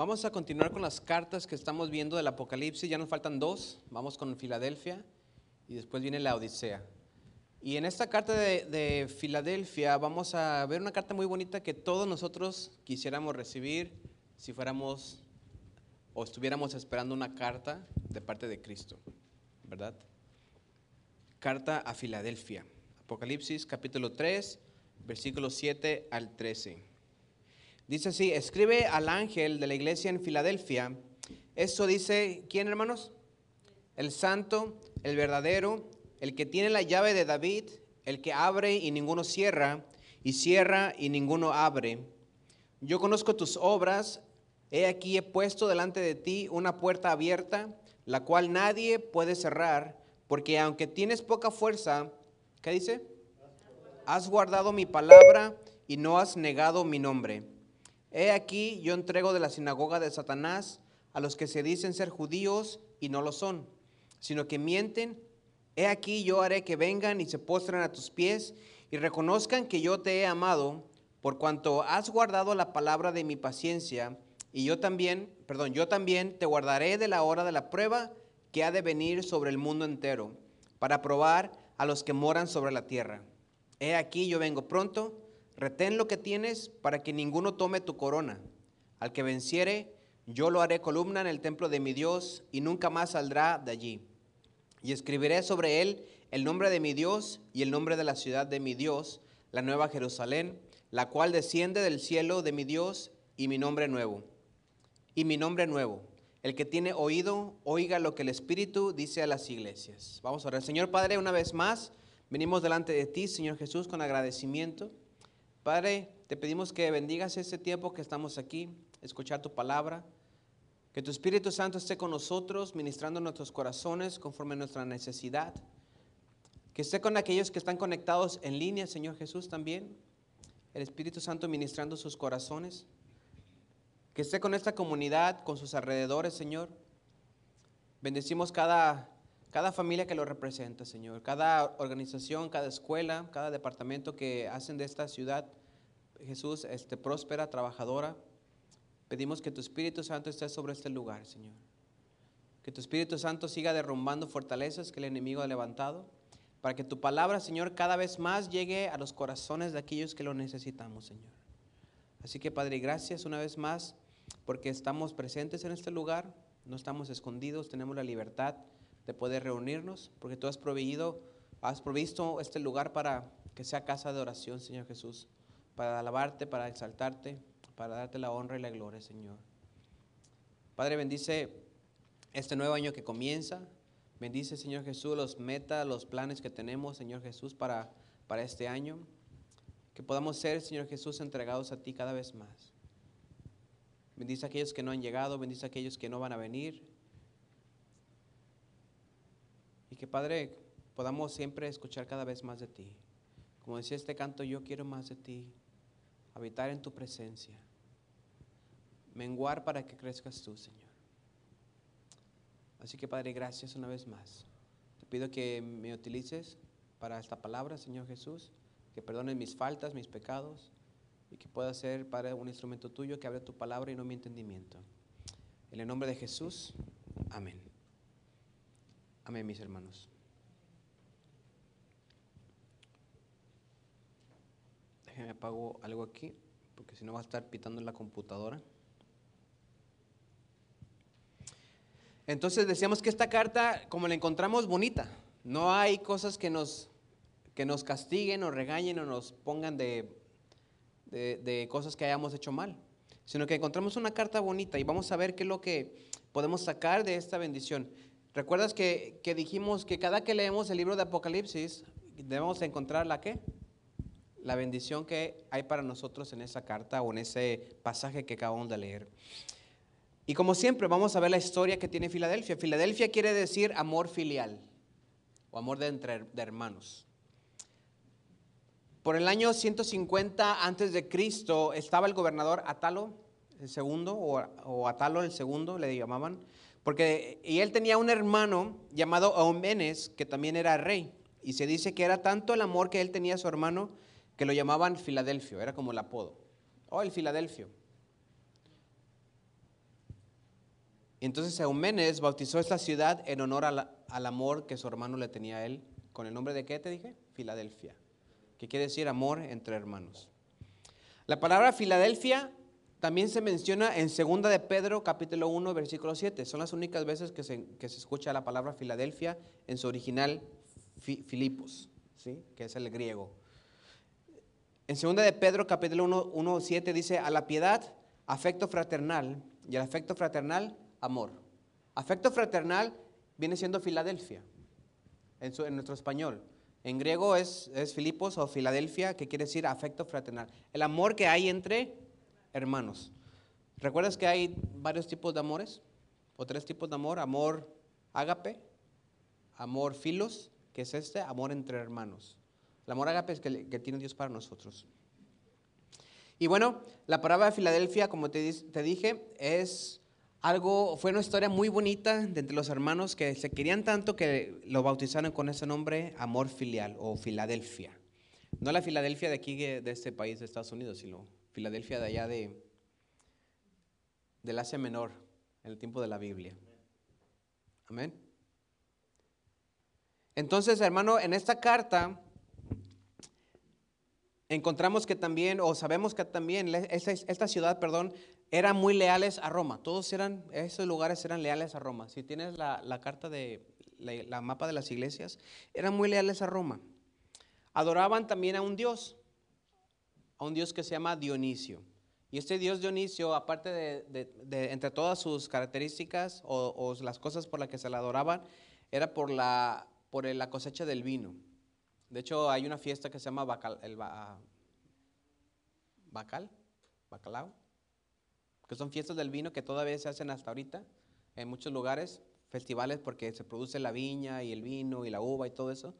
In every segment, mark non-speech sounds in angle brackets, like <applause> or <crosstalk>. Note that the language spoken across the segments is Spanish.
Vamos a continuar con las cartas que estamos viendo del Apocalipsis. Ya nos faltan dos. Vamos con Filadelfia y después viene la Odisea. Y en esta carta de, de, Filadelfia vamos a ver una carta muy bonita que todos nosotros quisiéramos recibir si fuéramos o estuviéramos esperando una carta de parte de Cristo, ¿verdad? Carta a Filadelfia. Apocalipsis capítulo 3, versículos 7 al 13. Dice así, escribe al ángel de la iglesia en Filadelfia. Eso dice, ¿quién hermanos? El santo, el verdadero, el que tiene la llave de David, el que abre y ninguno cierra, y cierra y ninguno abre. Yo conozco tus obras, he aquí he puesto delante de ti una puerta abierta, la cual nadie puede cerrar, porque aunque tienes poca fuerza, ¿qué dice? Has guardado mi palabra y no has negado mi nombre. He aquí yo entrego de la sinagoga de Satanás a los que se dicen ser judíos y no lo son, sino que mienten. He aquí yo haré que vengan y se postren a tus pies y reconozcan que yo te he amado por cuanto has guardado la palabra de mi paciencia y yo también, perdón, yo también te guardaré de la hora de la prueba que ha de venir sobre el mundo entero para probar a los que moran sobre la tierra. He aquí yo vengo pronto. Retén lo que tienes para que ninguno tome tu corona. Al que venciere, yo lo haré columna en el templo de mi Dios y nunca más saldrá de allí. Y escribiré sobre él el nombre de mi Dios y el nombre de la ciudad de mi Dios, la nueva Jerusalén, la cual desciende del cielo de mi Dios y mi nombre nuevo. Y mi nombre nuevo. El que tiene oído, oiga lo que el Espíritu dice a las iglesias. Vamos a orar. Señor Padre, una vez más, venimos delante de ti, Señor Jesús, con agradecimiento. Padre, te pedimos que bendigas este tiempo que estamos aquí, escuchar tu palabra, que tu Espíritu Santo esté con nosotros, ministrando nuestros corazones conforme a nuestra necesidad, que esté con aquellos que están conectados en línea, Señor Jesús, también, el Espíritu Santo ministrando sus corazones, que esté con esta comunidad, con sus alrededores, Señor. Bendecimos cada, cada familia que lo representa, Señor, cada organización, cada escuela, cada departamento que hacen de esta ciudad, Jesús, este, próspera, trabajadora. Pedimos que tu Espíritu Santo esté sobre este lugar, Señor. Que tu Espíritu Santo siga derrumbando fortalezas que el enemigo ha levantado, para que tu palabra, Señor, cada vez más llegue a los corazones de aquellos que lo necesitamos, Señor. Así que, Padre, gracias una vez más, porque estamos presentes en este lugar, no estamos escondidos, tenemos la libertad de poder reunirnos, porque tú has has provisto este lugar para que sea casa de oración, Señor Jesús, para alabarte, para exaltarte, para darte la honra y la gloria, Señor. Padre, bendice este nuevo año que comienza. Bendice, Señor Jesús, los metas, los planes que tenemos, Señor Jesús, para, para este año. Que podamos ser, Señor Jesús, entregados a ti cada vez más. Bendice a aquellos que no han llegado, bendice a aquellos que no van a venir. Y que Padre, podamos siempre escuchar cada vez más de ti. Como decía este canto, yo quiero más de ti, habitar en tu presencia, menguar para que crezcas tú, Señor. Así que Padre, gracias una vez más. Te pido que me utilices para esta palabra, Señor Jesús, que perdones mis faltas, mis pecados, y que pueda ser, Padre, un instrumento tuyo que abre tu palabra y no mi entendimiento. En el nombre de Jesús, amén. Amén, mis hermanos. Déjenme apago algo aquí, porque si no va a estar pitando en la computadora. Entonces decíamos que esta carta, como la encontramos bonita, no hay cosas que nos, que nos castiguen o regañen o nos pongan de, de, de cosas que hayamos hecho mal, sino que encontramos una carta bonita y vamos a ver qué es lo que podemos sacar de esta bendición. ¿Recuerdas que, que, dijimos que cada que leemos el libro de Apocalipsis debemos encontrar la qué? La bendición que hay para nosotros en esa carta o en ese pasaje que acabamos de leer. Y como siempre vamos a ver la historia que tiene Filadelfia. Filadelfia quiere decir amor filial o amor de, entre, de hermanos. Por el año 150 antes de Cristo estaba el gobernador Atalo el segundo o, Atalo el segundo le llamaban porque, y él tenía un hermano llamado Eumenes, que también era rey. Y se dice que era tanto el amor que él tenía a su hermano que lo llamaban Filadelfio, era como el apodo. Oh, el Filadelfio. Y entonces Eumenes bautizó esta ciudad en honor al amor que su hermano le tenía a él. ¿Con el nombre de qué te dije? Filadelfia. Que quiere decir amor entre hermanos. La palabra Filadelfia también se menciona en 2 de Pedro capítulo 1 versículo 7. Son las únicas veces que se, que se escucha la palabra Filadelfia en su original Filipos, ¿sí? que es el griego. En 2 de Pedro capítulo 1, 1 7 dice, a la piedad, afecto fraternal, y al afecto fraternal, amor. Afecto fraternal viene siendo Filadelfia, en, nuestro español. En griego es, es Filipos o Filadelfia, que quiere decir afecto fraternal. El amor que hay entre hermanos. ¿Recuerdas que hay varios tipos de amores? O tres tipos de amor. Amor ágape, amor filos, que es este, amor entre hermanos. El amor ágape que, que tiene Dios para nosotros. Y bueno, la palabra de Filadelfia, como te, te dije, es algo, fue una historia muy bonita de entre los hermanos que se querían tanto que lo bautizaron con ese nombre, amor filial o Filadelfia. No la Filadelfia de aquí, de este país, de Estados Unidos, sino Filadelfia de allá de, del Asia Menor, en el tiempo de la Biblia. Amén. Entonces, hermano, en esta carta encontramos que también, o sabemos que también, esta, ciudad, perdón, eran muy leales a Roma. Todos eran, esos lugares eran leales a Roma. Si tienes la, carta de, la, mapa de las iglesias, eran muy leales a Roma. Adoraban también a un Dios, a un Dios que se llama Dionisio. Y este Dios Dionisio, aparte de, entre todas sus características o, las cosas por las que se le adoraban, era por la, por la cosecha del vino. De hecho, hay una fiesta que se llama Bacal, el Bacal, Bacalao, que son fiestas del vino que todavía se hacen hasta ahorita en muchos lugares, festivales porque se produce la viña y el vino y la uva y todo eso.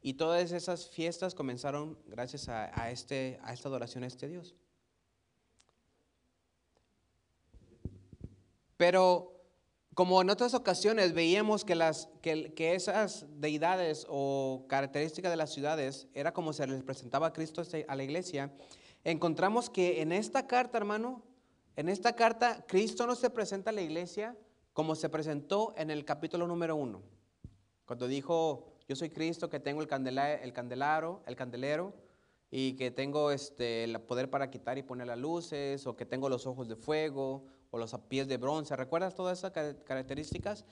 Y todas esas fiestas comenzaron gracias a, este, a esta adoración a este Dios. Pero como en otras ocasiones veíamos que, esas deidades o características de las ciudades era como se les presentaba a Cristo a la iglesia, encontramos que en esta carta, hermano, en esta carta Cristo no se presenta a la iglesia como se presentó en el capítulo número uno, cuando dijo, yo soy Cristo que tengo el, el candelaro, el candelero, y que tengo este, el poder para quitar y poner las luces, o que tengo los ojos de fuego, o los pies de bronce. ¿Recuerdas todas esas características?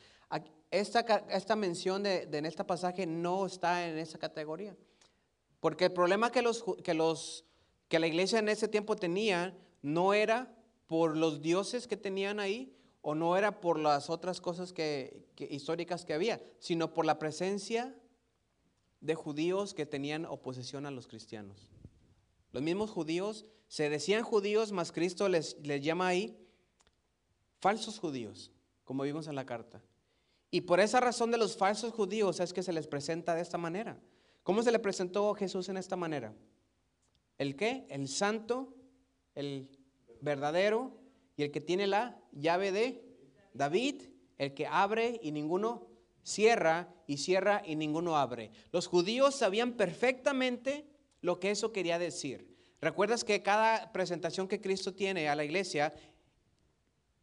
Esta, esta mención de, en este pasaje no está en esa categoría. Porque el problema que, los, que, los, que la iglesia en ese tiempo tenía no era por los dioses que tenían ahí o no era por las otras cosas que, históricas que había, sino por la presencia de judíos que tenían oposición a los cristianos. Los mismos judíos se decían judíos, mas Cristo les, les llama ahí falsos judíos, como vimos en la carta. Y por esa razón de los falsos judíos es que se les presenta de esta manera. ¿Cómo se le presentó Jesús en esta manera? ¿El qué? El santo, el verdadero y el que tiene la llave de David, el que abre y ninguno cierra y cierra y ninguno abre. Los judíos sabían perfectamente lo que eso quería decir. ¿Recuerdas que cada presentación que Cristo tiene a la iglesia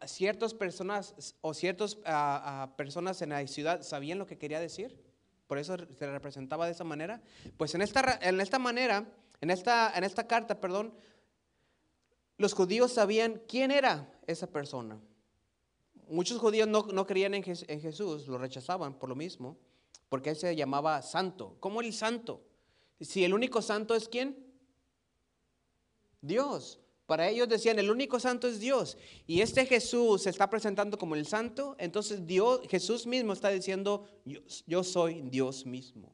ciertas personas o ciertas personas en la ciudad sabían lo que quería decir. Por eso se representaba de esa manera. Pues en esta, en esta manera, en esta, en esta carta, perdón, los judíos sabían quién era esa persona. Muchos judíos no, no creían en, en, Jesús, lo rechazaban por lo mismo, porque él se llamaba santo. ¿Cómo el santo? Si el único santo es quién? Dios. Para ellos decían, el único santo es Dios. Y este Jesús se está presentando como el santo. Entonces Dios, Jesús mismo está diciendo, yo, soy Dios mismo.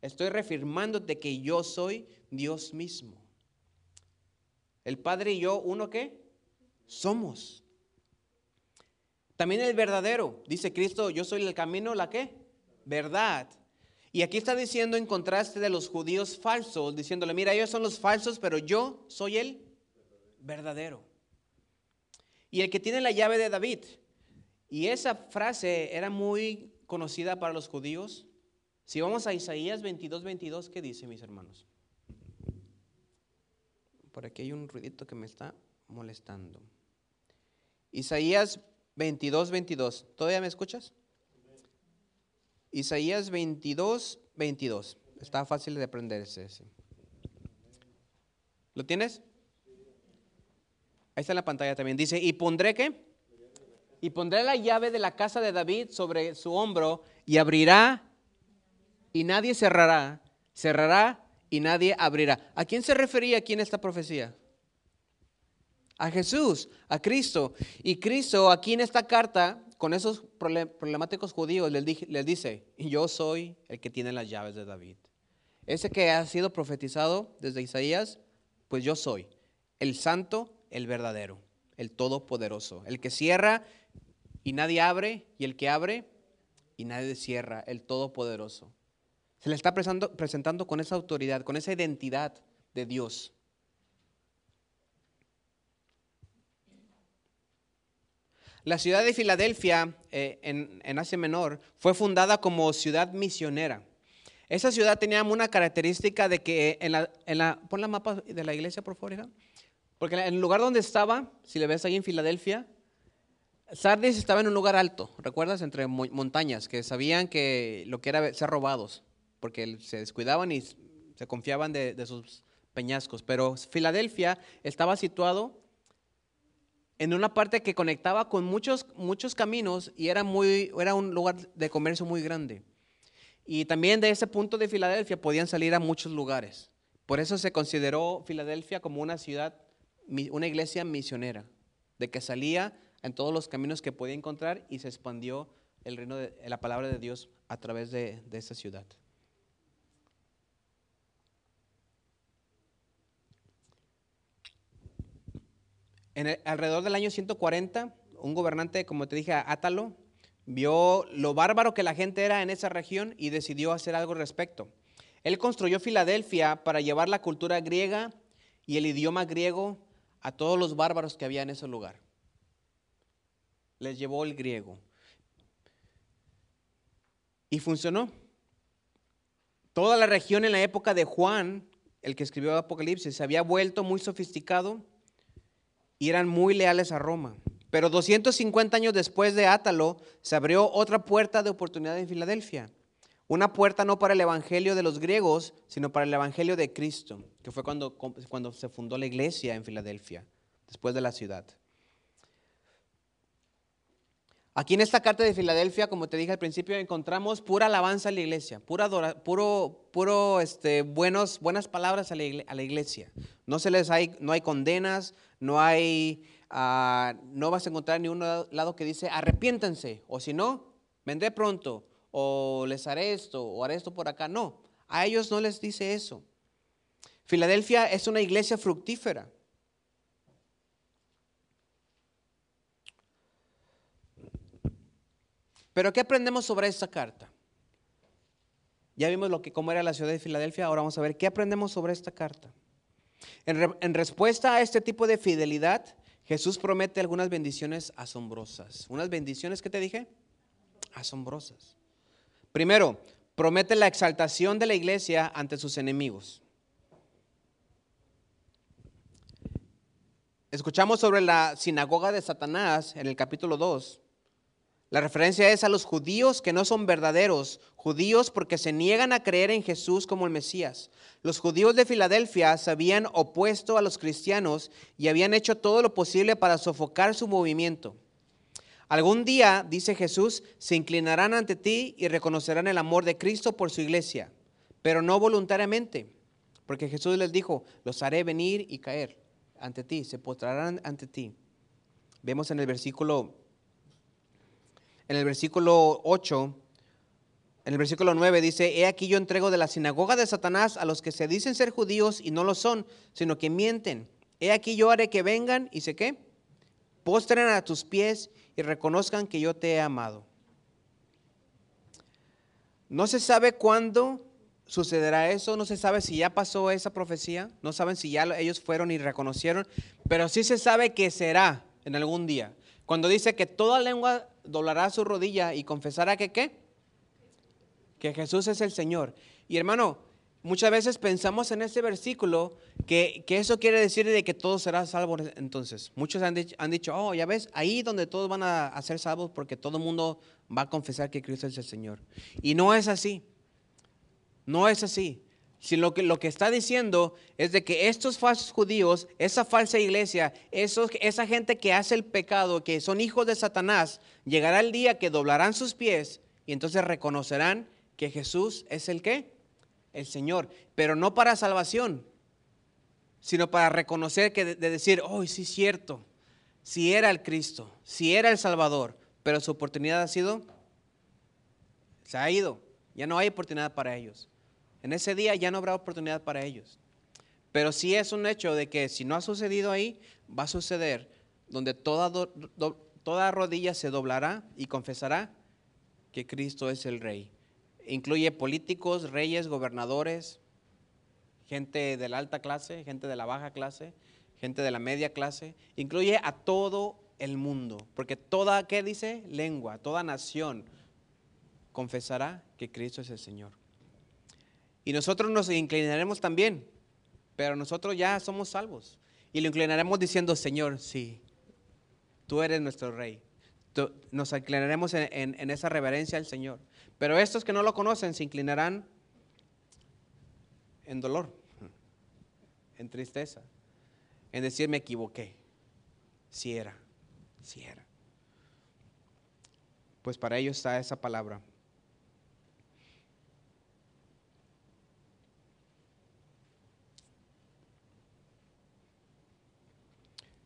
Estoy reafirmándote que yo soy Dios mismo. El Padre y yo, ¿uno qué? Somos. También el verdadero. Dice Cristo, yo soy el camino, ¿la qué? Verdad. Y aquí está diciendo en contraste de los judíos falsos, diciéndole, mira, ellos son los falsos, pero yo soy el verdadero. Y el que tiene la llave de David. Y esa frase era muy conocida para los judíos. Si vamos a Isaías 22, 22, ¿qué dice, mis hermanos? Por aquí hay un ruidito que me está molestando. Isaías 22, 22. ¿Todavía me escuchas? Isaías 22, 22. Está fácil de aprenderse. ¿Lo tienes? Ahí está en la pantalla también. Dice, y pondré qué? Y pondré la llave de la casa de David sobre su hombro y abrirá y nadie cerrará. Cerrará y nadie abrirá. ¿A quién se refería aquí en esta profecía? A Jesús, a Cristo. Y Cristo aquí en esta carta, con esos problemáticos judíos, les, dice, yo soy el que tiene las llaves de David. Ese que ha sido profetizado desde Isaías, pues yo soy el santo, el verdadero, el todopoderoso, el que cierra y nadie abre, y el que abre y nadie cierra, el todopoderoso. Se le está presentando, con esa autoridad, con esa identidad de Dios. La ciudad de Filadelfia, eh, en, Asia Menor, fue fundada como ciudad misionera. Esa ciudad tenía una característica de que en la, en la pon la mapa de la iglesia, por favor. Porque en el lugar donde estaba, si le ves ahí en Filadelfia, Sardis estaba en un lugar alto, ¿recuerdas? Entre montañas, que sabían que lo que era ser robados, porque se descuidaban y se confiaban de, de sus peñascos. Pero Filadelfia estaba situado en una parte que conectaba con muchos, muchos caminos y era, muy, era un lugar de comercio muy grande. Y también de ese punto de Filadelfia podían salir a muchos lugares. Por eso se consideró Filadelfia como una ciudad, una iglesia misionera, de que salía en todos los caminos que podía encontrar y se expandió el reino de la palabra de Dios a través de, de esa ciudad. Alrededor del año 140, un gobernante, como te dije, Átalo, vio lo bárbaro que la gente era en esa región y decidió hacer algo al respecto. Él construyó Filadelfia para llevar la cultura griega y el idioma griego a todos los bárbaros que había en ese lugar. Les llevó el griego. Y funcionó. Toda la región en la época de Juan, el que escribió Apocalipsis, se había vuelto muy sofisticado y eran muy leales a Roma. Pero 250 años después de Átalo, se abrió otra puerta de oportunidad en Filadelfia. Una puerta no para el evangelio de los griegos, sino para el evangelio de Cristo, que fue cuando, cuando se fundó la iglesia en Filadelfia, después de la ciudad. Aquí en esta carta de Filadelfia, como te dije al principio, encontramos pura alabanza a la iglesia, pura puro, puro este, buenos, buenas palabras a la, iglesia. No, se les hay, no hay condenas, no hay, ah, no vas a encontrar ni un lado que dice arrepiéntanse, o si no, vendré pronto, o les haré esto, o haré esto por acá. No, a ellos no les dice eso. Filadelfia es una iglesia fructífera. Pero ¿qué aprendemos sobre esta carta? Ya vimos lo que, cómo era la ciudad de Filadelfia, ahora vamos a ver qué aprendemos sobre esta carta. En, en respuesta a este tipo de fidelidad, Jesús promete algunas bendiciones asombrosas. ¿Unas bendiciones que te dije? Asombrosas. Primero, promete la exaltación de la iglesia ante sus enemigos. Escuchamos sobre la sinagoga de Satanás en el capítulo 2 la referencia es a los judíos que no son verdaderos, judíos porque se niegan a creer en Jesús como el Mesías. Los judíos de Filadelfia se habían opuesto a los cristianos y habían hecho todo lo posible para sofocar su movimiento. Algún día, dice Jesús, se inclinarán ante ti y reconocerán el amor de Cristo por su iglesia, pero no voluntariamente, porque Jesús les dijo, los haré venir y caer ante ti, se postrarán ante ti. Vemos en el versículo en el versículo 8, en el versículo 9 dice, he aquí yo entrego de la sinagoga de Satanás a los que se dicen ser judíos y no lo son, sino que mienten. He aquí yo haré que vengan y sé qué, postren a tus pies y reconozcan que yo te he amado. No se sabe cuándo sucederá eso, no se sabe si ya pasó esa profecía, no saben si ya ellos fueron y reconocieron, pero sí se sabe que será en algún día. Cuando dice que toda lengua doblará su rodilla y confesará que qué? Que Jesús es el Señor. Y hermano, muchas veces pensamos en este versículo que, que eso quiere decir de que todos serán salvos entonces. Muchos han dicho, han dicho, oh, ya ves, ahí donde todos van a, ser salvos porque todo el mundo va a confesar que Cristo es el Señor. Y no es así. No es así. Si lo que, lo que está diciendo es de que estos falsos judíos, esa falsa iglesia, esos, esa gente que hace el pecado, que son hijos de Satanás, llegará el día que doblarán sus pies y entonces reconocerán que Jesús es el qué? El Señor. Pero no para salvación, sino para reconocer que de, de decir, oh, sí es cierto, si era el Cristo, si era el Salvador, pero su oportunidad ha sido, se ha ido, ya no hay oportunidad para ellos. En ese día ya no habrá oportunidad para ellos. Pero sí es un hecho de que si no ha sucedido ahí, va a suceder donde toda, do, do, toda rodilla se doblará y confesará que Cristo es el Rey. Incluye políticos, reyes, gobernadores, gente de la alta clase, gente de la baja clase, gente de la media clase. Incluye a todo el mundo, porque toda, ¿qué dice? Lengua, toda nación confesará que Cristo es el Señor. Y nosotros nos inclinaremos también, pero nosotros ya somos salvos. Y lo inclinaremos diciendo, Señor, sí, tú eres nuestro rey. Nos inclinaremos en, esa reverencia al Señor. Pero estos que no lo conocen se inclinarán en dolor, en tristeza, en decir me equivoqué, si era, si era. Pues para ellos está esa palabra.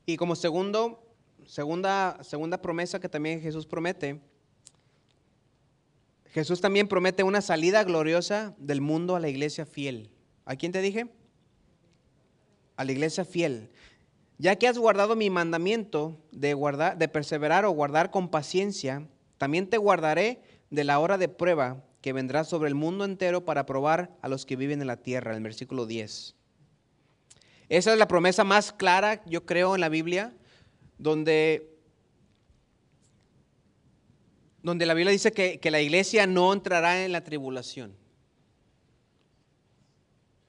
Y como segundo, segunda, segunda promesa que también Jesús promete, Jesús también promete una salida gloriosa del mundo a la iglesia fiel. ¿A quién te dije? A la iglesia fiel. Ya que has guardado mi mandamiento de, guardar, de perseverar o guardar con paciencia, también te guardaré de la hora de prueba que vendrá sobre el mundo entero para probar a los que viven en la tierra. El versículo 10. Esa es la promesa más clara, yo creo, en la Biblia, donde, donde la Biblia dice que, que la iglesia no entrará en la tribulación.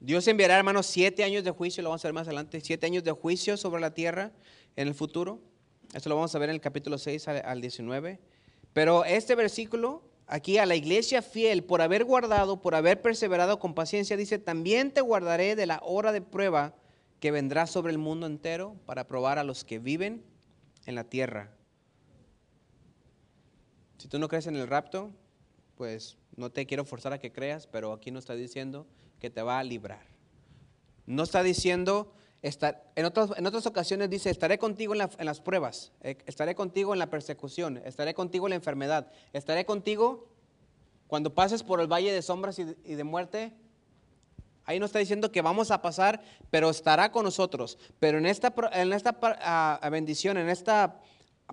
Dios enviará, hermanos, siete años de juicio, lo vamos a ver más adelante, siete años de juicio sobre la tierra en el futuro. Esto lo vamos a ver en el capítulo 6 al 19. Pero este versículo, aquí a la iglesia fiel, por haber guardado, por haber perseverado con paciencia, dice, también te guardaré de la hora de prueba que vendrá sobre el mundo entero para probar a los que viven en la tierra. Si tú no crees en el rapto, pues no te quiero forzar a que creas, pero aquí no está diciendo que te va a librar. No está diciendo, estar, en, otras, en otras ocasiones dice, estaré contigo en, la, en las pruebas, eh, estaré contigo en la persecución, estaré contigo en la enfermedad, estaré contigo cuando pases por el valle de sombras y de muerte, Ahí no está diciendo que vamos a pasar, pero estará con nosotros. Pero en esta, en esta bendición, en esta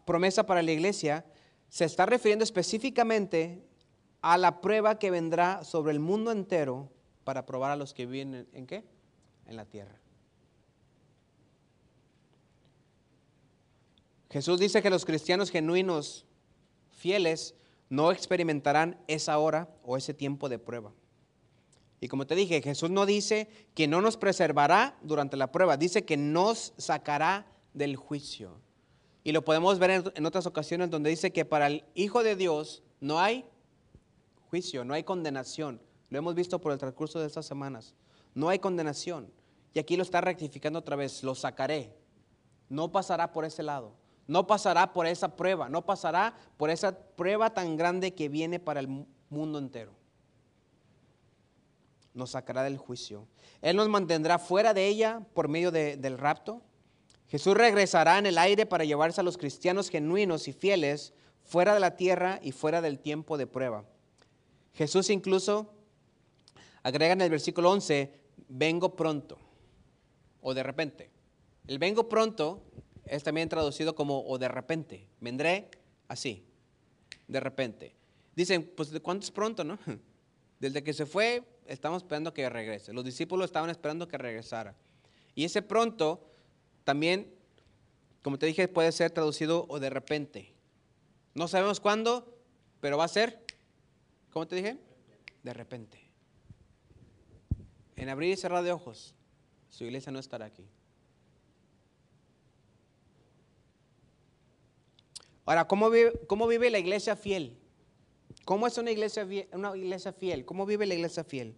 promesa para la iglesia, se está refiriendo específicamente a la prueba que vendrá sobre el mundo entero para probar a los que viven en, en qué? En la tierra. Jesús dice que los cristianos genuinos, fieles, no experimentarán esa hora o ese tiempo de prueba. Y como te dije, Jesús no dice que no nos preservará durante la prueba, dice que nos sacará del juicio. Y lo podemos ver en, otras ocasiones donde dice que para el Hijo de Dios no hay juicio, no hay condenación. Lo hemos visto por el transcurso de estas semanas. No hay condenación. Y aquí lo está rectificando otra vez, lo sacaré. No pasará por ese lado. No pasará por esa prueba. No pasará por esa prueba tan grande que viene para el mundo entero nos sacará del juicio. Él nos mantendrá fuera de ella por medio de, del rapto. Jesús regresará en el aire para llevarse a los cristianos genuinos y fieles fuera de la tierra y fuera del tiempo de prueba. Jesús incluso agrega en el versículo 11, vengo pronto o de repente. El vengo pronto es también traducido como o de repente. Vendré así, de repente. Dicen, pues ¿de cuánto es pronto, no? <laughs> Desde que se fue, estamos esperando que regrese. Los discípulos estaban esperando que regresara. Y ese pronto también, como te dije, puede ser traducido o de repente. No sabemos cuándo, pero va a ser, ¿cómo te dije? De repente. en abrir y cerrar de ojos, su iglesia no estará aquí. Ahora, ¿cómo vive, cómo vive la iglesia fiel? ¿Cómo es una iglesia, una iglesia fiel? ¿Cómo vive la iglesia fiel?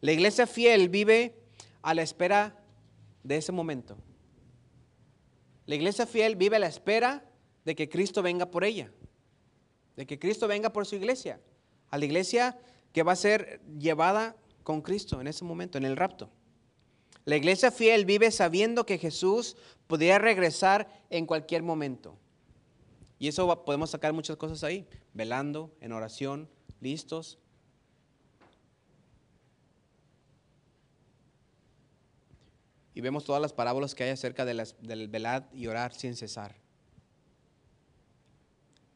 La iglesia fiel vive a la espera de ese momento. La iglesia fiel vive a la espera de que Cristo venga por ella, de que Cristo venga por su iglesia, a la iglesia que va a ser llevada con Cristo en ese momento, en el rapto. La iglesia fiel vive sabiendo que Jesús podría regresar en cualquier momento. Y eso podemos sacar muchas cosas ahí, velando, en oración, listos. Y vemos todas las parábolas que hay acerca de del velar y orar sin cesar.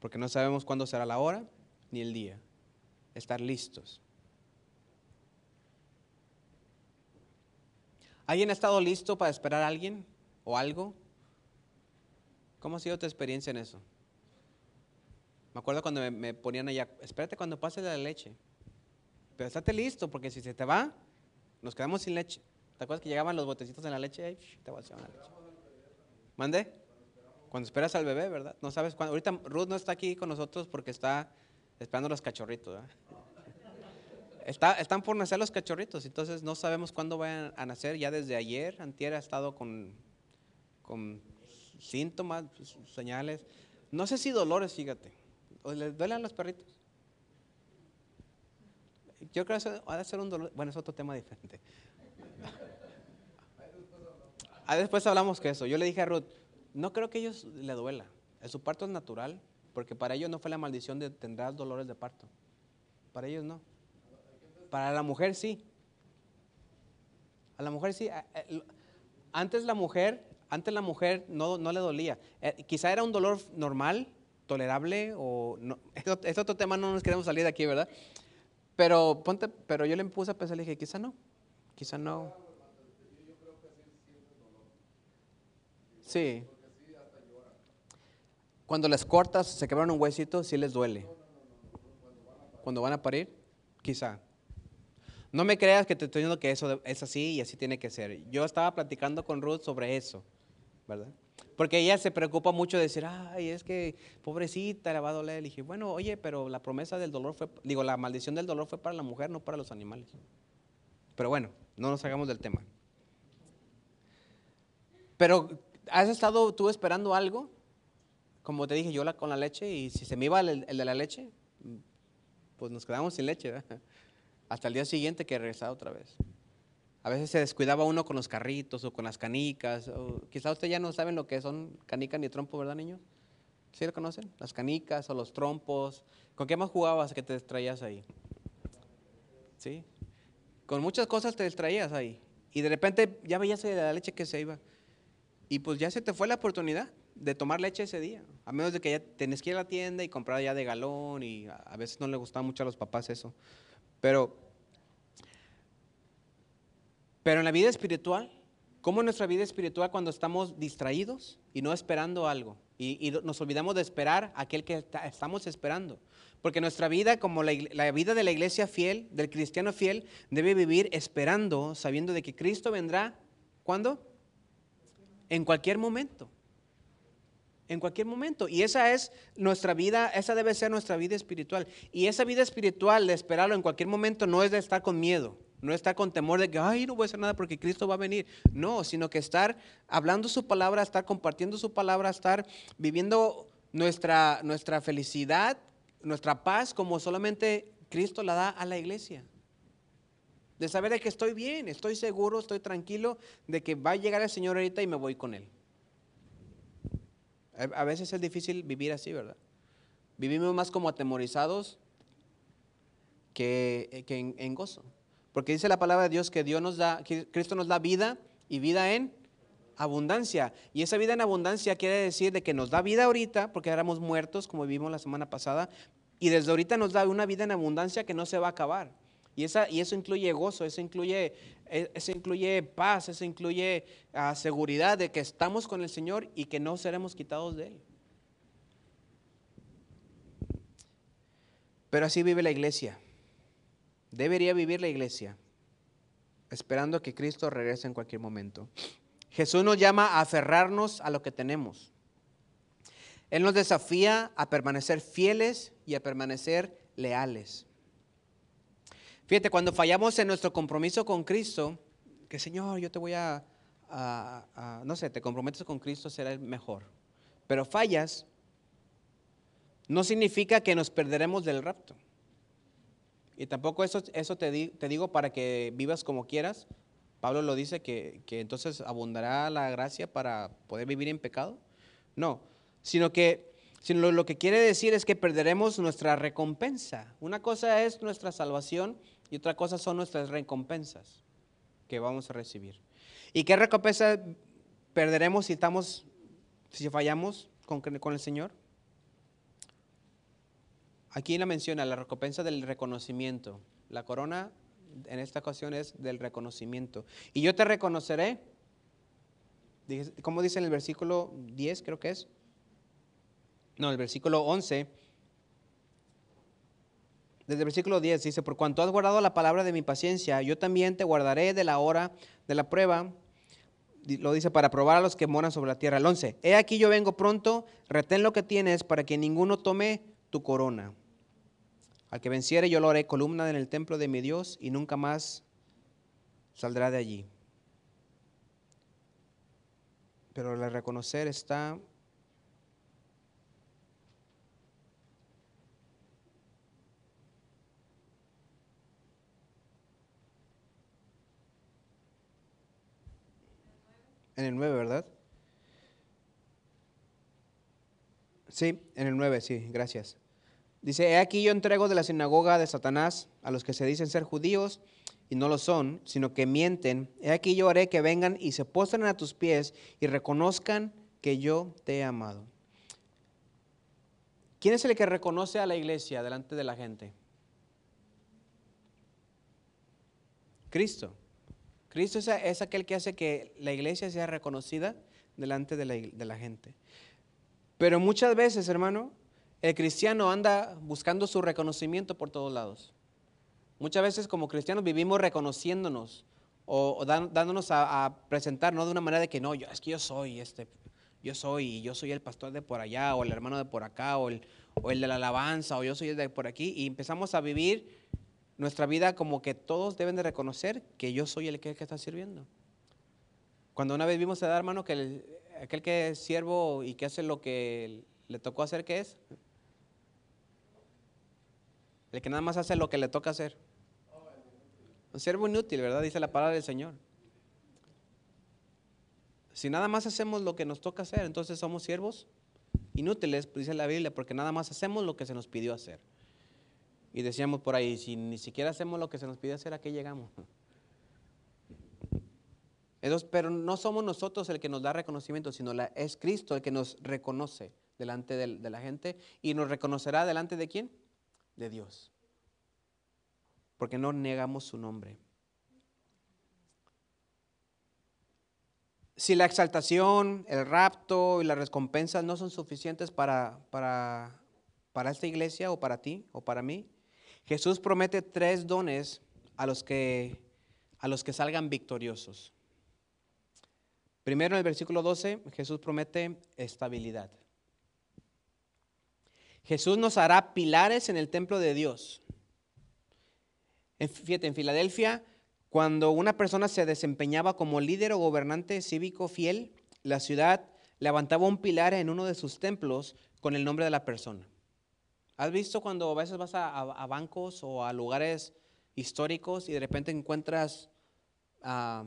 Porque no sabemos cuándo será la hora ni el día. Estar listos. ¿Alguien ha estado listo para esperar a alguien o algo? ¿Cómo ha sido tu experiencia en eso? Me acuerdo cuando me, ponían allá, espérate cuando pase la leche. Pero estate listo, porque si se te va, nos quedamos sin leche. ¿Te acuerdas que llegaban los botecitos en la leche? Y te la leche. ¿Mande? Cuando esperas al bebé, ¿verdad? No sabes cuándo. Ahorita Ruth no está aquí con nosotros porque está esperando los cachorritos. ¿verdad? <laughs> están por nacer los cachorritos, entonces no sabemos cuándo vayan a nacer. Ya desde ayer, Antier ha estado con, con síntomas, señales. No sé si dolores, fíjate. ¿O les duelen los perritos? Yo creo que de ser un dolor. Bueno, es otro tema diferente. Ah, después hablamos que eso. Yo le dije a Ruth, no creo que a ellos le duela. Su parto es natural, porque para ellos no fue la maldición de tendrás dolores de parto. Para ellos no. Para la mujer sí. A la mujer sí. Antes la mujer, antes la mujer no, no le dolía. Eh, quizá era un dolor normal, tolerable o no. Es otro tema, no nos queremos salir de aquí, ¿verdad? Pero ponte, pero yo le puse a pensar, le dije, quizá no, quizá no. Sí. Cuando les cortas, se quebran un huesito, sí les duele. Cuando van a parir, quizá. No me creas que te estoy diciendo que eso es así y así tiene que ser. Yo estaba platicando con Ruth sobre eso, ¿verdad? Porque ella se preocupa mucho de decir, ay, es que pobrecita, le va a doler. Le dije, bueno, oye, pero la promesa del dolor fue, digo, la maldición del dolor fue para la mujer, no para los animales. Pero bueno, no nos hagamos del tema. Pero, ¿has estado tú esperando algo? Como te dije, yo la, con la leche, y si se me iba el, de la leche, pues nos quedamos sin leche, <laughs> hasta el día siguiente que regresaba otra vez. A veces se descuidaba uno con los carritos o con las canicas. O, quizá ustedes ya no saben lo que son canica ni trompo, ¿verdad, niños? ¿Sí lo conocen? Las canicas o los trompos. ¿Con qué más jugabas que te distraías ahí? ¿Sí? Con muchas cosas te distraías ahí. Y de repente ya veías la leche que se iba. Y pues ya se te fue la oportunidad de tomar leche ese día. A menos de que ya tenés que ir a la tienda y comprar ya de galón. Y a veces no le gustaba mucho a los papás eso. Pero, pero en la vida espiritual, ¿cómo en nuestra vida espiritual cuando estamos distraídos y no esperando algo? Y, nos olvidamos de esperar aquel que estamos esperando. Porque nuestra vida, como la, la, vida de la iglesia fiel, del cristiano fiel, debe vivir esperando, sabiendo de que Cristo vendrá. ¿Cuándo? En cualquier momento en cualquier momento. Y esa es nuestra vida, esa debe ser nuestra vida espiritual. Y esa vida espiritual de esperarlo en cualquier momento no es de estar con miedo, no estar con temor de que, ay, no voy a hacer nada porque Cristo va a venir. No, sino que estar hablando su palabra, estar compartiendo su palabra, estar viviendo nuestra, nuestra felicidad, nuestra paz como solamente Cristo la da a la iglesia. De saber de que estoy bien, estoy seguro, estoy tranquilo de que va a llegar el Señor ahorita y me voy con Él. A veces es difícil vivir así, ¿verdad? Vivimos más como atemorizados que, eh, en, gozo. Porque dice la palabra de Dios que Dios nos da, Cristo nos da vida y vida en abundancia. Y esa vida en abundancia quiere decir de que nos da vida ahorita, porque éramos muertos, como vimos la semana pasada, y desde ahorita nos da una vida en abundancia que no se va a acabar. Y, esa, y eso incluye gozo, eso incluye, e, eso incluye paz, eso incluye uh, seguridad de que estamos con el Señor y que no seremos quitados de Él. Pero así vive la iglesia. Debería vivir la iglesia. esperando que Cristo regrese en cualquier momento. Jesús nos llama a aferrarnos a lo que tenemos. Él nos desafía a permanecer fieles y a permanecer leales. Fíjate, cuando fallamos en nuestro compromiso con Cristo, que Señor, yo te voy a, no sé, te comprometes con Cristo, será el mejor. Pero fallas, no significa que nos perderemos del rapto. Y tampoco eso, eso te, te digo para que vivas como quieras. Pablo lo dice que, que entonces abundará la gracia para poder vivir en pecado. No, sino que sino lo que quiere decir es que perderemos nuestra recompensa. Una cosa es nuestra salvación y otra cosa son nuestras recompensas que vamos a recibir. ¿Y qué recompensa perderemos si estamos, si fallamos con, con el Señor? Aquí la menciona la recompensa del reconocimiento. La corona en esta ocasión es del reconocimiento. Y yo te reconoceré, como dice en el versículo 10, creo que es, no, el versículo 11, desde el versículo 10 dice, por cuanto has guardado la palabra de mi paciencia, yo también te guardaré de la hora de la prueba. Lo dice para probar a los que moran sobre la tierra. El 11, he aquí yo vengo pronto, retén lo que tienes para que ninguno tome tu corona. Al que venciere yo lo haré columna en el templo de mi Dios y nunca más saldrá de allí. Pero el reconocer está En el 9, ¿verdad? Sí, en el 9, sí, gracias. Dice, he aquí yo entrego de la sinagoga de Satanás a los que se dicen ser judíos y no lo son, sino que mienten. He aquí yo haré que vengan y se postren a tus pies y reconozcan que yo te he amado. ¿Quién es el que reconoce a la iglesia delante de la gente? Cristo. Cristo es, aquel que hace que la iglesia sea reconocida delante de la, de la gente. Pero muchas veces, hermano, el cristiano anda buscando su reconocimiento por todos lados. Muchas veces como cristianos vivimos reconociéndonos o, dándonos a, presentar, no de una manera de que no, es que yo soy este, yo soy, yo soy el pastor de por allá, o el hermano de por acá, o el, o el de la alabanza, o yo soy el de por aquí, y empezamos a vivir nuestra vida como que todos deben de reconocer que yo soy el que, está sirviendo. Cuando una vez vimos a dar hermano que aquel que es siervo y que hace lo que le tocó hacer, ¿qué es? El que nada más hace lo que le toca hacer. Un siervo inútil, ¿verdad? Dice la palabra del Señor. Si nada más hacemos lo que nos toca hacer, entonces somos siervos inútiles, dice la Biblia, porque nada más hacemos lo que se nos pidió hacer. Y decíamos por ahí, si ni siquiera hacemos lo que se nos pide hacer, ¿a qué llegamos? pero no somos nosotros el que nos da reconocimiento, sino es Cristo el que nos reconoce delante de, de la gente y nos reconocerá delante de quién? De Dios. Porque no negamos su nombre. Si la exaltación, el rapto y las recompensas no son suficientes para, para, para esta iglesia o para ti o para mí, Jesús promete tres dones a los que, a los que salgan victoriosos. Primero en el versículo 12, Jesús promete estabilidad. Jesús nos hará pilares en el templo de Dios. Fíjate, en Filadelfia, cuando una persona se desempeñaba como líder o gobernante cívico fiel, la ciudad levantaba un pilar en uno de sus templos con el nombre de la persona. ¿Has visto cuando a veces vas a, bancos o a lugares históricos y de repente encuentras ah,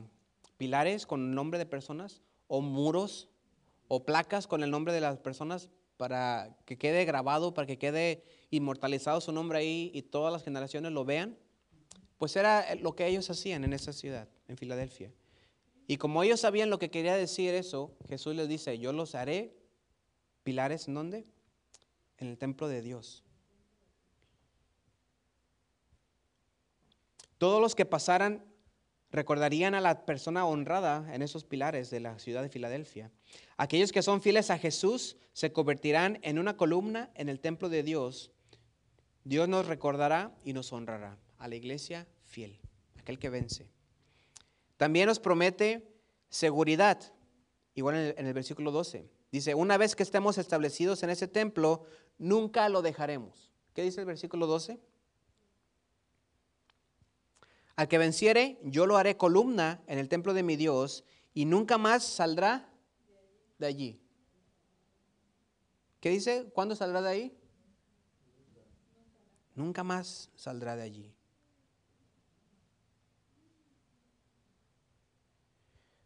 pilares con el nombre de personas o muros o placas con el nombre de las personas para que quede grabado, para que quede inmortalizado su nombre ahí y todas las generaciones lo vean? Pues era lo que ellos hacían en esa ciudad, en Filadelfia. Y como ellos sabían lo que quería decir eso, Jesús les dice, yo los haré pilares en dónde? En el templo de Dios. Todos los que pasaran recordarían a la persona honrada en esos pilares de la ciudad de Filadelfia. Aquellos que son fieles a Jesús se convertirán en una columna en el templo de Dios. Dios nos recordará y nos honrará a la iglesia fiel, aquel que vence. También nos promete seguridad, igual en el, versículo 12. Dice, una vez que estemos establecidos en ese templo, nunca lo dejaremos. ¿Qué dice el versículo 12? Al que venciere, yo lo haré columna en el templo de mi Dios y nunca más saldrá de allí. ¿Qué dice? ¿Cuándo saldrá de ahí? Nunca más saldrá de allí.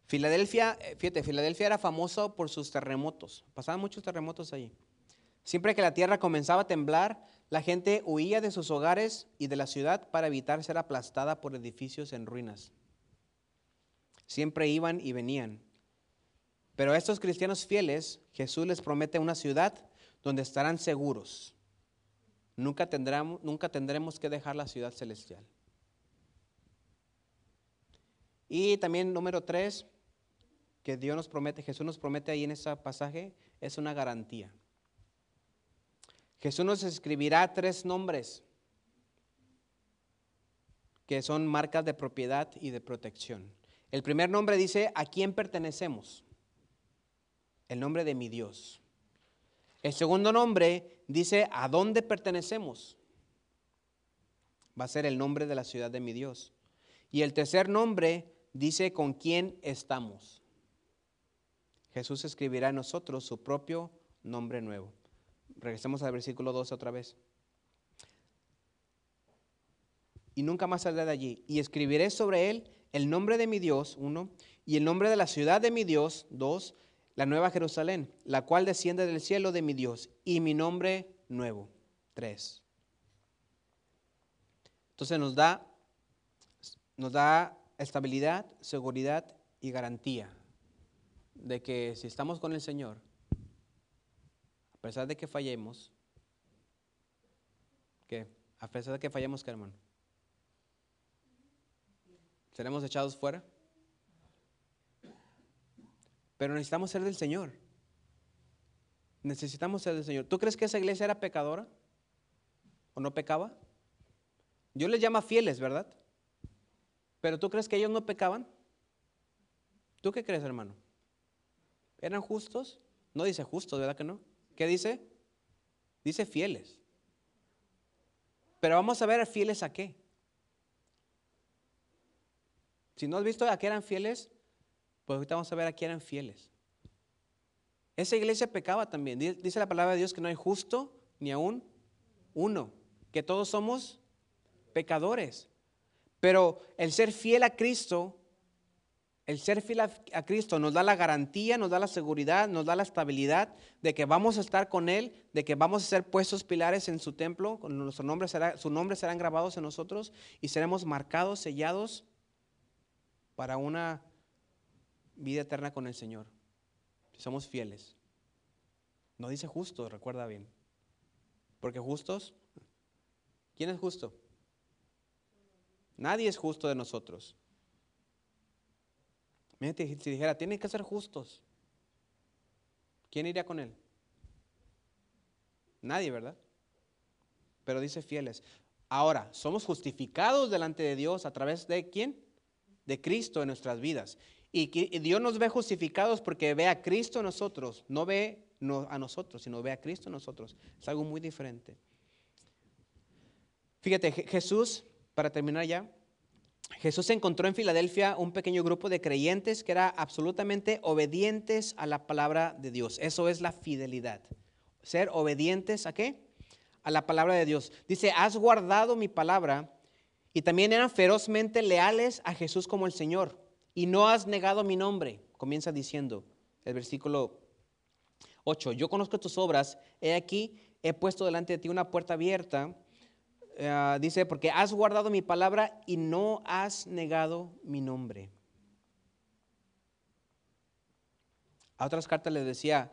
Filadelfia, eh, fíjate, Filadelfia era famoso por sus terremotos. Pasaban muchos terremotos allí. Siempre que la tierra comenzaba a temblar, la gente huía de sus hogares y de la ciudad para evitar ser aplastada por edificios en ruinas. Siempre iban y venían. Pero a estos cristianos fieles, Jesús les promete una ciudad donde estarán seguros. Nunca, tendremos, nunca tendremos que dejar la ciudad celestial. Y también número tres, que Dios nos promete, Jesús nos promete ahí en ese pasaje, es una garantía. Jesús nos escribirá tres nombres que son marcas de propiedad y de protección. El primer nombre dice, ¿a quién pertenecemos? El nombre de mi Dios. El segundo nombre dice, ¿a dónde pertenecemos? Va a ser el nombre de la ciudad de mi Dios. Y el tercer nombre dice, ¿con quién estamos? Jesús escribirá en nosotros su propio nombre nuevo. Regresemos al versículo 12 otra vez. Y nunca más saldrá de allí. Y escribiré sobre él el nombre de mi Dios, uno, y el nombre de la ciudad de mi Dios, dos, la nueva Jerusalén, la cual desciende del cielo de mi Dios, y mi nombre nuevo, tres. Entonces nos da, nos da estabilidad, seguridad y garantía de que si estamos con el Señor, a pesar de que fallemos, ¿qué? A pesar de que fallemos, ¿qué hermano? ¿Seremos echados fuera? Pero necesitamos ser del Señor. Necesitamos ser del Señor. ¿Tú crees que esa iglesia era pecadora? ¿O no pecaba? Yo les llamo fieles, ¿verdad? Pero ¿tú crees que ellos no pecaban? ¿Tú qué crees, hermano? ¿Eran justos? No dice justos, ¿verdad que no? ¿Qué dice? Dice fieles. Pero vamos a ver fieles a qué. Si no has visto a qué eran fieles, pues ahorita vamos a ver a qué eran fieles. Esa iglesia pecaba también. Dice la palabra de Dios que no hay justo ni aún uno, que todos somos pecadores. Pero el ser fiel a Cristo el ser fiel a, Cristo nos da la garantía, nos da la seguridad, nos da la estabilidad de que vamos a estar con Él, de que vamos a ser puestos pilares en su templo, con nombre será, su nombre serán grabados en nosotros y seremos marcados, sellados para una vida eterna con el Señor. Si somos fieles. No dice justo, recuerda bien. Porque justos, ¿quién es justo? Nadie es justo de nosotros si dijera, tienen que ser justos, ¿quién iría con él? Nadie, ¿verdad? Pero dice fieles. Ahora, somos justificados delante de Dios a través de quién? De Cristo en nuestras vidas. Y, Dios nos ve justificados porque ve a Cristo en nosotros, no ve a nosotros, sino ve a Cristo en nosotros. Es algo muy diferente. Fíjate, Jesús, para terminar ya, Jesús encontró en Filadelfia un pequeño grupo de creyentes que era absolutamente obedientes a la palabra de Dios. Eso es la fidelidad. Ser obedientes a qué? A la palabra de Dios. Dice, has guardado mi palabra y también eran ferozmente leales a Jesús como el Señor y no has negado mi nombre. Comienza diciendo el versículo 8, yo conozco tus obras, he aquí, he puesto delante de ti una puerta abierta eh, dice, porque has guardado mi palabra y no has negado mi nombre. A otras cartas les decía,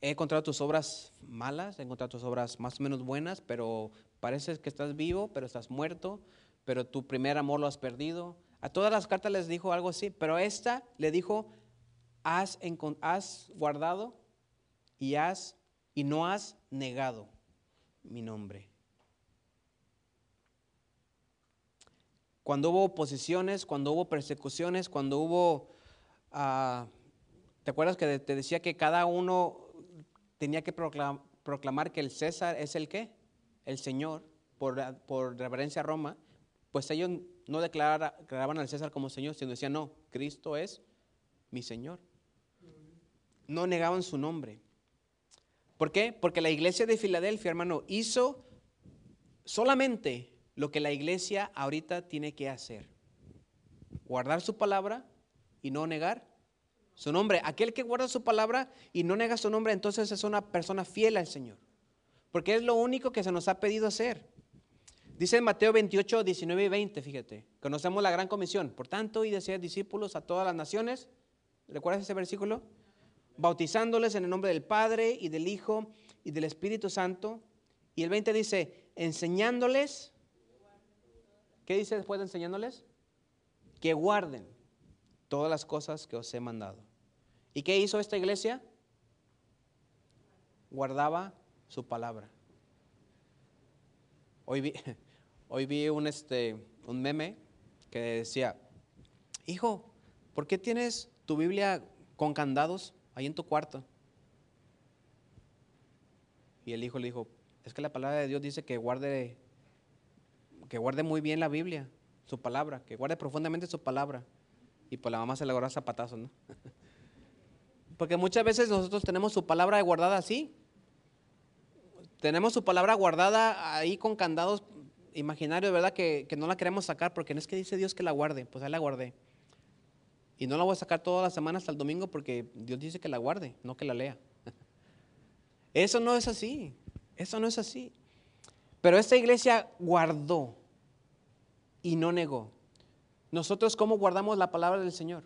he encontrado tus obras malas, he encontrado tus obras más o menos buenas, pero pareces que estás vivo, pero estás muerto, pero tu primer amor lo has perdido. A todas las cartas les dijo algo así, pero esta le dijo, has, has guardado y, has, y no has negado mi nombre. Cuando hubo oposiciones, cuando hubo persecuciones, cuando hubo... ah, ¿Te acuerdas que te decía que cada uno tenía que proclam- proclamar que el César es el qué? El Señor, por, reverencia a Roma. Pues ellos no declara- declaraban al César como Señor, sino decían, no, Cristo es mi Señor. No negaban su nombre. ¿Por qué? Porque la iglesia de Filadelfia, hermano, hizo solamente lo que la iglesia ahorita tiene que hacer. Guardar su palabra y no negar su nombre. Aquel que guarda su palabra y no nega su nombre, entonces es una persona fiel al Señor. Porque es lo único que se nos ha pedido hacer. Dice en Mateo 28, 19 y 20, fíjate, conocemos la gran comisión. Por tanto, y de ser discípulos a todas las naciones. ¿Recuerdas ese versículo? Bautizándoles en el nombre del Padre y del Hijo y del Espíritu Santo. Y el 20 dice, enseñándoles. ¿Qué dice después de enseñándoles? Que guarden todas las cosas que os he mandado. ¿Y qué hizo esta iglesia? Guardaba su palabra. Hoy vi, <laughs> hoy vi un, este, un meme que decía, hijo, ¿por qué tienes tu Biblia con candados ahí en tu cuarto? Y el hijo le dijo, es que la palabra de Dios dice que guarde, que guarde muy bien la Biblia, su palabra, que guarde profundamente su palabra. Y pues la mamá se le agarró a zapatazos, ¿no? <laughs> Porque muchas veces nosotros tenemos su palabra guardada así. Tenemos su palabra guardada ahí con candados imaginarios, ¿verdad? Que, que no la queremos sacar porque no es que dice Dios que la guarde, pues ahí la guardé. Y no la voy a sacar toda la semana hasta el domingo porque Dios dice que la guarde, no que la lea. <laughs> Eso no es así, eso no es así. Pero esta iglesia guardó y no negó. Nosotros, ¿cómo guardamos la palabra del Señor?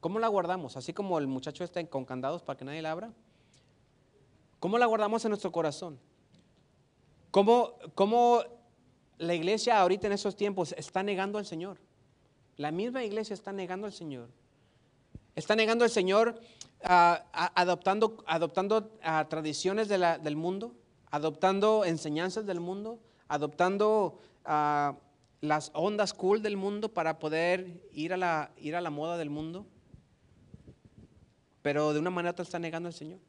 ¿Cómo la guardamos? Así como el muchacho está con candados para que nadie la abra. ¿Cómo la guardamos en nuestro corazón? ¿Cómo, cómo la iglesia ahorita en esos tiempos está negando al Señor? La misma iglesia está negando al Señor. Está negando al Señor ah, adoptando, adoptando ah, tradiciones del mundo, adoptando enseñanzas del mundo, adoptando ah, las ondas cool del mundo para poder ir a, la, ir a la moda del mundo. Pero de una manera te está negando al Señor.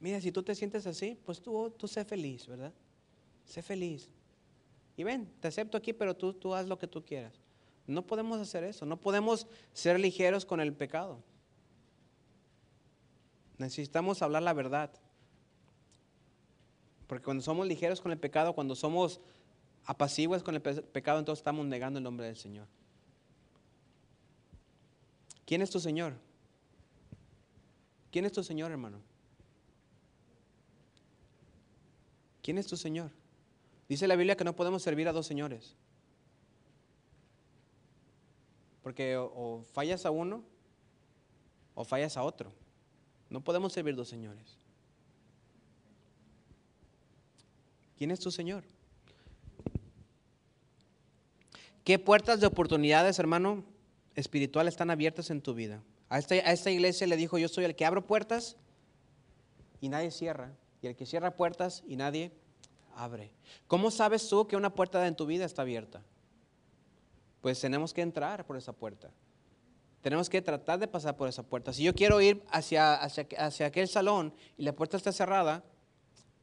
Mira, si tú te sientes así, pues tú, tú sé feliz, ¿verdad? Sé feliz. Y ven, te acepto aquí, pero tú, tú haz lo que tú quieras. No podemos hacer eso, no podemos ser ligeros con el pecado. Necesitamos hablar la verdad. Porque cuando somos ligeros con el pecado, cuando somos apaciguos con el pe- pecado, entonces estamos negando el nombre del Señor. ¿Quién es tu Señor? ¿Quién es tu Señor, hermano? ¿Quién es tu Señor? Dice la Biblia que no podemos servir a dos señores. Porque o, o fallas a uno o fallas a otro. No podemos servir dos señores. ¿Quién es tu Señor? ¿Qué puertas de oportunidades, hermano, espirituales están abiertas en tu vida? A esta, a esta iglesia le dijo, yo soy el que abro puertas y nadie cierra. Y el que cierra puertas y nadie abre. ¿Cómo sabes tú que una puerta en tu vida está abierta? Pues tenemos que entrar por esa puerta. Tenemos que tratar de pasar por esa puerta. Si yo quiero ir hacia, hacia, hacia aquel salón y la puerta está cerrada,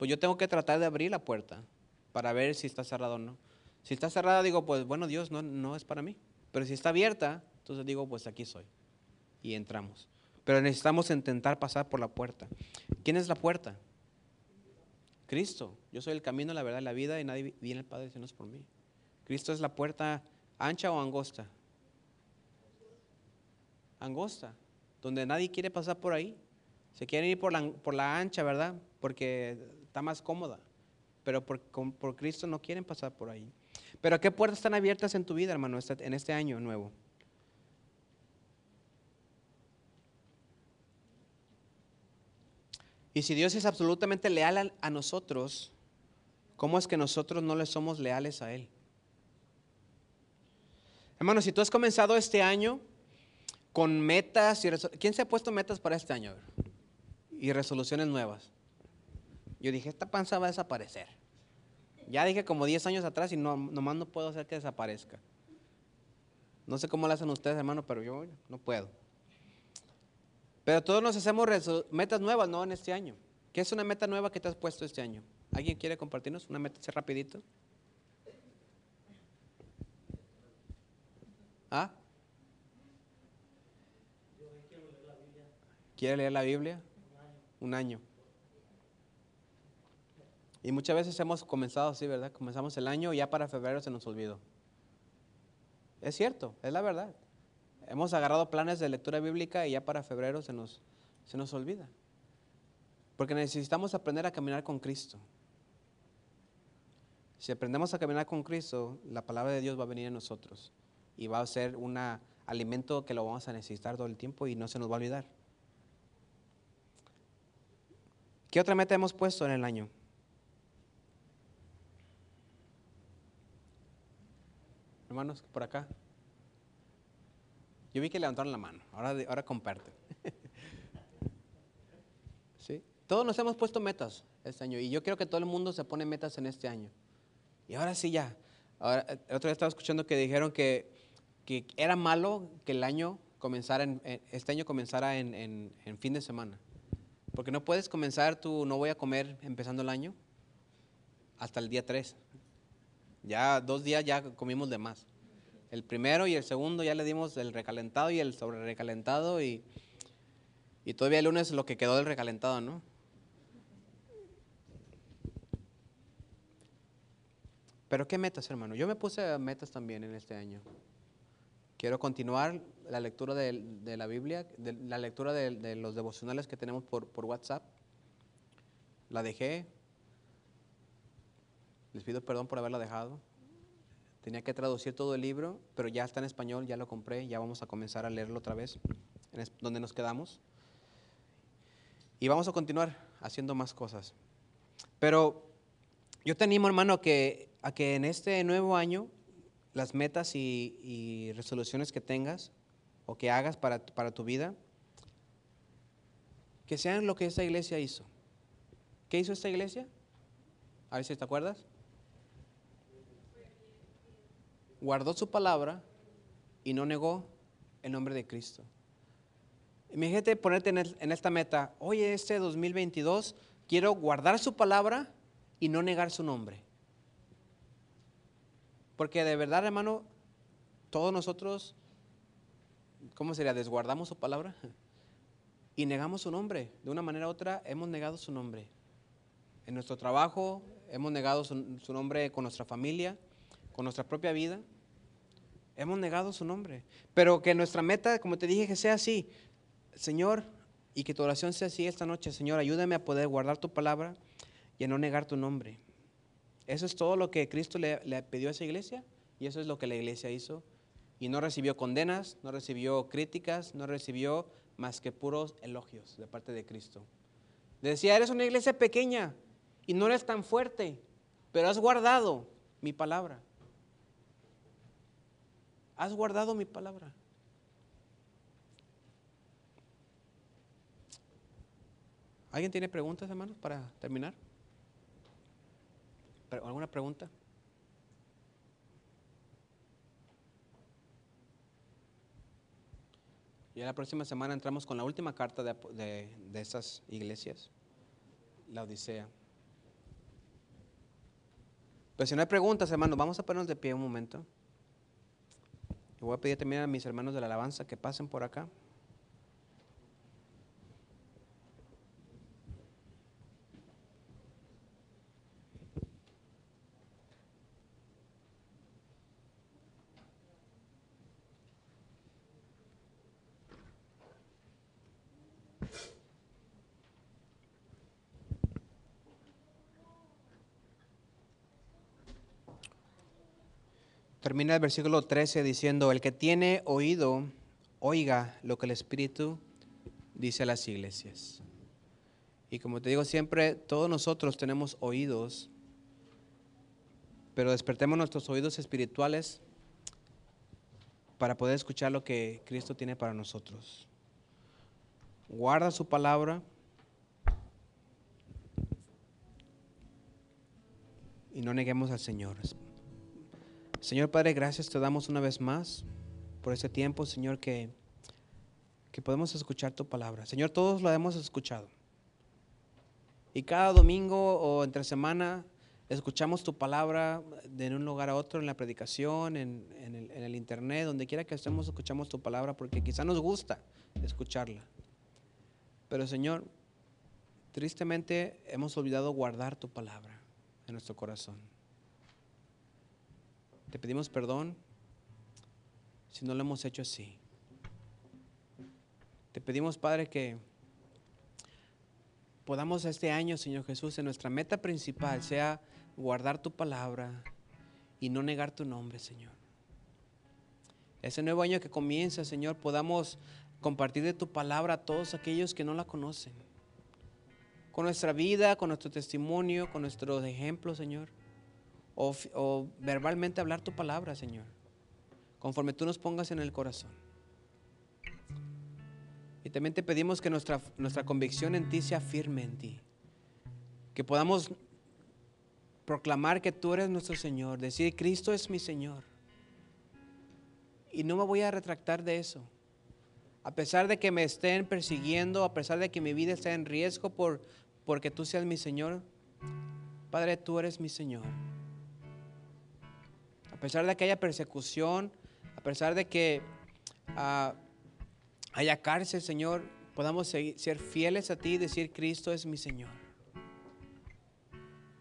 pues yo tengo que tratar de abrir la puerta para ver si está cerrada o no. Si está cerrada, digo, pues bueno, Dios no, no es para mí. Pero si está abierta, entonces digo, pues aquí soy. Y entramos. Pero necesitamos intentar pasar por la puerta. ¿Quién es la puerta? Cristo. Yo soy el camino, la verdad y la vida y nadie viene al Padre si no es por mí. Cristo es la puerta ancha o angosta. Angosta, donde nadie quiere pasar por ahí. Se quieren ir por la, por la ancha, ¿verdad? Porque está más cómoda. Pero por, por Cristo no quieren pasar por ahí. Pero ¿qué puertas están abiertas en tu vida, hermano, en este año nuevo? Y si Dios es absolutamente leal a, nosotros, ¿cómo es que nosotros no le somos leales a Él? Hermano, si tú has comenzado este año con metas y ¿Quién se ha puesto metas para este año? Y resoluciones nuevas. Yo dije, esta panza va a desaparecer. Ya dije como 10 años atrás y no, nomás no puedo hacer que desaparezca. No sé cómo lo hacen ustedes, hermano, pero yo no puedo. Pero todos nos hacemos metas nuevas, ¿no? En este año. ¿Qué es una meta nueva que te has puesto este año? ¿Alguien quiere compartirnos una meta rapidito? ¿Ah? ¿Quiere leer la Biblia? Un año. Y muchas veces hemos comenzado así, ¿verdad? Comenzamos el año y ya para febrero se nos olvidó. Es cierto, es la verdad. Hemos agarrado planes de lectura bíblica y ya para febrero se nos, se nos olvida. Porque necesitamos aprender a caminar con Cristo. Si aprendemos a caminar con Cristo, la palabra de Dios va a venir en nosotros y va a ser un alimento que lo vamos a necesitar todo el tiempo y no se nos va a olvidar. ¿Qué otra meta hemos puesto en el año? Hermanos, por acá. Yo vi que levantaron la mano, ahora, ahora comparten. <laughs> ¿Sí? Todos nos hemos puesto metas este año y yo creo que todo el mundo se pone metas en este año. Y ahora sí ya. Ahora, el otro día estaba escuchando que dijeron que, que era malo que el año comenzara, en, este año comenzara en, en, en fin de semana. Porque no puedes comenzar tu no voy a comer empezando el año hasta el día 3. Ya dos días ya comimos de más. El primero y el segundo ya le dimos el recalentado y el sobre recalentado y, y todavía el lunes lo que quedó del recalentado, ¿no? Pero ¿qué metas, hermano? Yo me puse metas también en este año. Quiero continuar la lectura de, la Biblia, de, la lectura de, de, los devocionales que tenemos por, por WhatsApp. La dejé, les pido perdón por haberla dejado. Tenía que traducir todo el libro, pero ya está en español, ya lo compré, ya vamos a comenzar a leerlo otra vez, donde nos quedamos. Y vamos a continuar haciendo más cosas. Pero yo te animo, hermano, que, a que en este nuevo año las metas y, resoluciones que tengas o que hagas para, para tu vida, que sean lo que esta iglesia hizo. ¿Qué hizo esta iglesia? A ver si te acuerdas. Guardó su palabra y no negó el nombre de Cristo. Imagínate ponerte en, esta meta, oye, este 2022 quiero guardar su palabra y no negar su nombre. Porque de verdad, hermano, todos nosotros, ¿cómo sería? Desguardamos su palabra <laughs> y negamos su nombre. De una manera u otra, hemos negado su nombre. En nuestro trabajo, hemos negado su nombre con nuestra familia, con nuestra propia vida. Hemos negado su nombre. Pero que nuestra meta, como te dije, que sea así. Señor, y que tu oración sea así esta noche. Señor, ayúdame a poder guardar tu palabra y a no negar tu nombre. Eso es todo lo que Cristo le, le pidió a esa iglesia y eso es lo que la iglesia hizo. Y no recibió condenas, no recibió críticas, no recibió más que puros elogios de parte de Cristo. decía, eres una iglesia pequeña y no eres tan fuerte, pero has guardado mi palabra. ¿Has guardado mi palabra? ¿Alguien tiene preguntas, hermanos, para terminar? ¿Alguna pregunta? Y la próxima semana entramos con la última carta de, de, esas iglesias, la Odisea. Pero si no hay preguntas, hermanos, vamos a ponernos de pie un momento voy a pedir también a mis hermanos de la alabanza que pasen por acá. El versículo 13 diciendo, el que tiene oído, oiga lo que el Espíritu dice a las iglesias. Y como te digo siempre, todos nosotros tenemos oídos, pero despertemos nuestros oídos espirituales para poder escuchar lo que Cristo tiene para nosotros. Guarda su palabra. y no neguemos al Señor. Señor Padre, gracias te damos una vez más por ese tiempo, Señor, que, que podemos escuchar tu palabra. Señor, todos lo hemos escuchado. Y cada domingo o entre semana escuchamos tu palabra de un lugar a otro, en la predicación, en, el, en el internet, donde quiera que estemos, escuchamos tu palabra porque quizá nos gusta escucharla. Pero Señor, tristemente hemos olvidado guardar tu palabra en nuestro corazón. Te pedimos perdón si no lo hemos hecho así. Te pedimos, Padre, que podamos este año, Señor Jesús, en nuestra meta principal sea guardar tu palabra y no negar tu nombre, Señor. Ese nuevo año que comienza, Señor, podamos compartir de tu palabra a todos aquellos que no la conocen. Con nuestra vida, con nuestro testimonio, con nuestros ejemplos, Señor. O, verbalmente hablar tu palabra, Señor. Conforme tú nos pongas en el corazón. Y también te pedimos que nuestra, nuestra convicción en ti sea firme en ti. Que podamos proclamar que tú eres nuestro Señor, decir, Cristo es mi Señor. Y no me voy a retractar de eso. A pesar de que me estén persiguiendo, a pesar de que mi vida esté en riesgo por, porque tú seas mi Señor, Padre, tú eres mi Señor. A pesar de que haya persecución, a pesar de que uh, haya cárcel, Señor, podamos seguir, ser fieles a ti y decir, Cristo es mi Señor.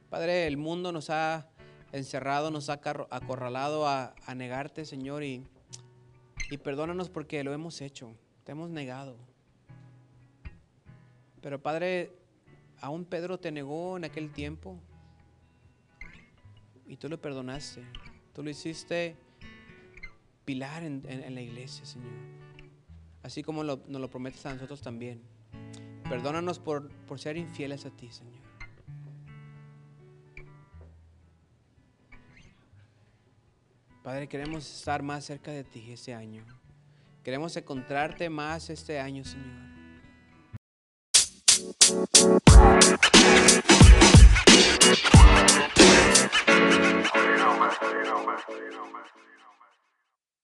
Padre, el mundo nos ha encerrado, nos ha acorralado a, a negarte, Señor, y, y perdónanos porque lo hemos hecho, te hemos negado. Pero Padre, aún Pedro te negó en aquel tiempo y tú lo perdonaste. Tú lo hiciste pilar en, en, la iglesia, Señor así como nos lo prometes a nosotros también. Perdónanos por, por ser infieles a ti, Señor. Padre, queremos estar más cerca de ti este año. Queremos encontrarte más este año, Señor.